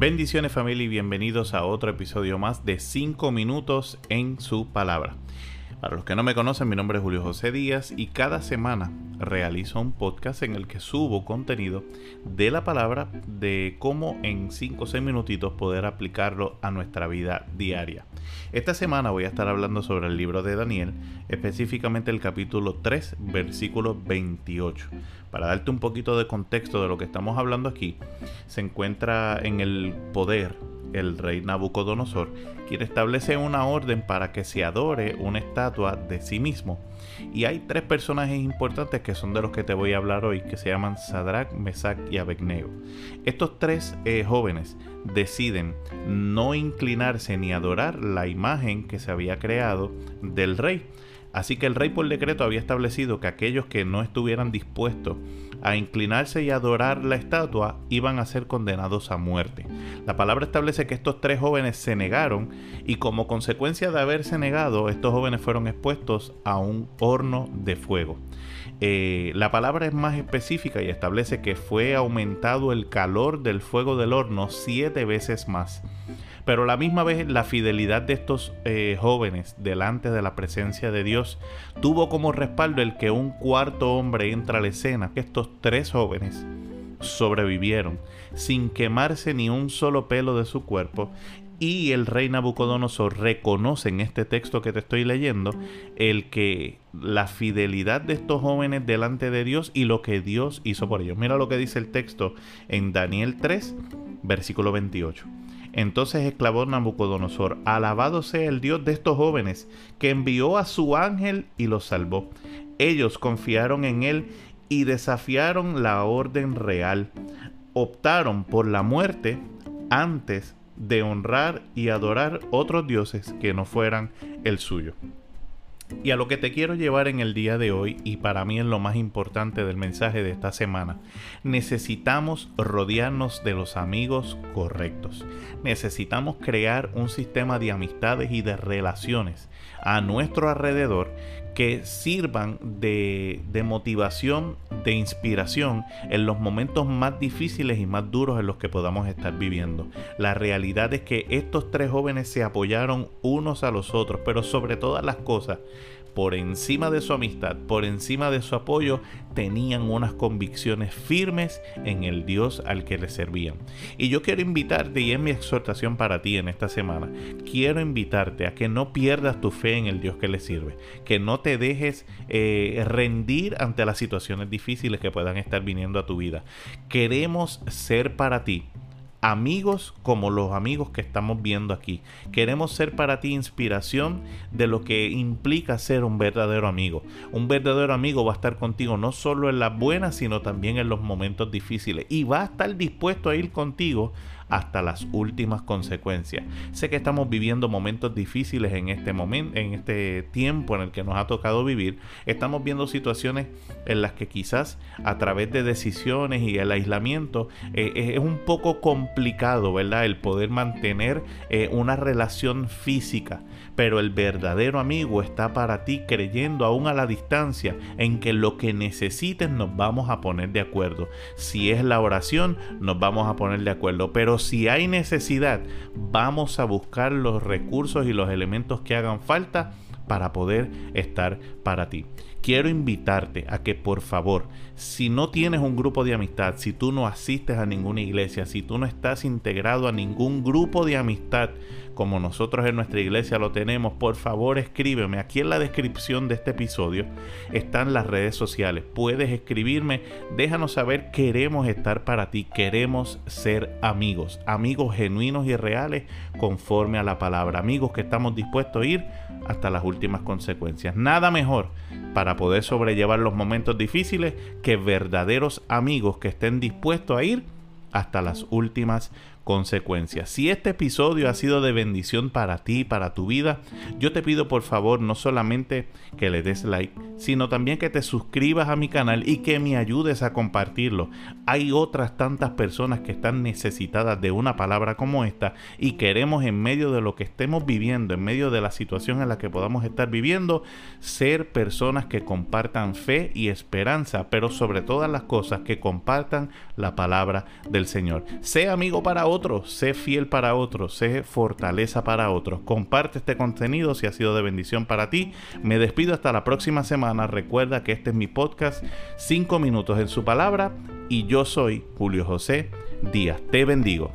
Bendiciones familia y bienvenidos a otro episodio más de 5 minutos en su palabra. Para los que no me conocen, mi nombre es Julio José Díaz y cada semana realizo un podcast en el que subo contenido de la palabra de cómo en 5 o 6 minutitos poder aplicarlo a nuestra vida diaria. Esta semana voy a estar hablando sobre el libro de Daniel, específicamente el capítulo 3, versículo 28. Para darte un poquito de contexto de lo que estamos hablando aquí, se encuentra en el poder el rey Nabucodonosor, quien establece una orden para que se adore una estatua de sí mismo. Y hay tres personajes importantes que son de los que te voy a hablar hoy, que se llaman Sadrach, Mesach y Abednego. Estos tres eh, jóvenes deciden no inclinarse ni adorar la imagen que se había creado del rey. Así que el rey por decreto había establecido que aquellos que no estuvieran dispuestos a inclinarse y adorar la estatua iban a ser condenados a muerte. La palabra establece que estos tres jóvenes se negaron y como consecuencia de haberse negado, estos jóvenes fueron expuestos a un horno de fuego. Eh, la palabra es más específica y establece que fue aumentado el calor del fuego del horno siete veces más. Pero a la misma vez la fidelidad de estos eh, jóvenes delante de la presencia de Dios tuvo como respaldo el que un cuarto hombre entra a la escena, estos tres jóvenes sobrevivieron sin quemarse ni un solo pelo de su cuerpo y el rey Nabucodonosor reconoce en este texto que te estoy leyendo el que la fidelidad de estos jóvenes delante de Dios y lo que Dios hizo por ellos. Mira lo que dice el texto en Daniel 3, versículo 28. Entonces exclamó Nabucodonosor, alabado sea el Dios de estos jóvenes, que envió a su ángel y los salvó. Ellos confiaron en él y desafiaron la orden real. Optaron por la muerte antes de honrar y adorar otros dioses que no fueran el suyo. Y a lo que te quiero llevar en el día de hoy, y para mí es lo más importante del mensaje de esta semana, necesitamos rodearnos de los amigos correctos. Necesitamos crear un sistema de amistades y de relaciones a nuestro alrededor que sirvan de, de, motivación, de inspiración en los momentos más difíciles y más duros en los que podamos estar viviendo. La realidad es que estos tres jóvenes se apoyaron unos a los otros, pero sobre todas las cosas por encima de su amistad, por encima de su apoyo, tenían unas convicciones firmes en el Dios al que le servían. Y yo quiero invitarte, y es mi exhortación para ti en esta semana, quiero invitarte a que no pierdas tu fe en el Dios que le sirve, que no te dejes eh, rendir ante las situaciones difíciles que puedan estar viniendo a tu vida. Queremos ser para ti amigos como los amigos que estamos viendo aquí. Queremos ser para ti inspiración de lo que implica ser un verdadero amigo. Un verdadero amigo va a estar contigo no solo en las buenas, sino también en los momentos difíciles. Y va a estar dispuesto a ir contigo hasta las últimas consecuencias. Sé que estamos viviendo momentos difíciles en este momento, en este tiempo en el que nos ha tocado vivir. Estamos viendo situaciones en las que quizás a través de decisiones y el aislamiento eh, es un poco complicado, ¿verdad? El poder mantener eh, una relación física. Pero el verdadero amigo está para ti creyendo aún a la distancia en que lo que necesites nos vamos a poner de acuerdo. Si es la oración, nos vamos a poner de acuerdo. Pero si hay necesidad, vamos a buscar los recursos y los elementos que hagan falta para poder estar para ti. Quiero invitarte a que por favor, si no tienes un grupo de amistad, si tú no asistes a ninguna iglesia, si tú no estás integrado a ningún grupo de amistad, como nosotros en nuestra iglesia lo tenemos, por favor escríbeme. Aquí en la descripción de este episodio están las redes sociales. Puedes escribirme, déjanos saber, queremos estar para ti, queremos ser amigos, amigos genuinos y reales conforme a la palabra, amigos que estamos dispuestos a ir hasta las últimas consecuencias. Nada mejor para poder sobrellevar los momentos difíciles que verdaderos amigos que estén dispuestos a ir hasta las últimas consecuencias. Si este episodio ha sido de bendición para ti, para tu vida, yo te pido por favor no solamente que le des like, sino también que te suscribas a mi canal y que me ayudes a compartirlo. Hay otras tantas personas que están necesitadas de una palabra como esta y queremos en medio de lo que estemos viviendo, en medio de la situación en la que podamos estar viviendo, ser personas que compartan fe y esperanza, pero sobre todas las cosas que compartan la palabra del Señor. Sea amigo para otros sé fiel para otros, sé fortaleza para otros. Comparte este contenido si ha sido de bendición para ti. Me despido hasta la próxima semana. Recuerda que este es mi podcast 5 minutos en su palabra y yo soy Julio José Díaz. Te bendigo.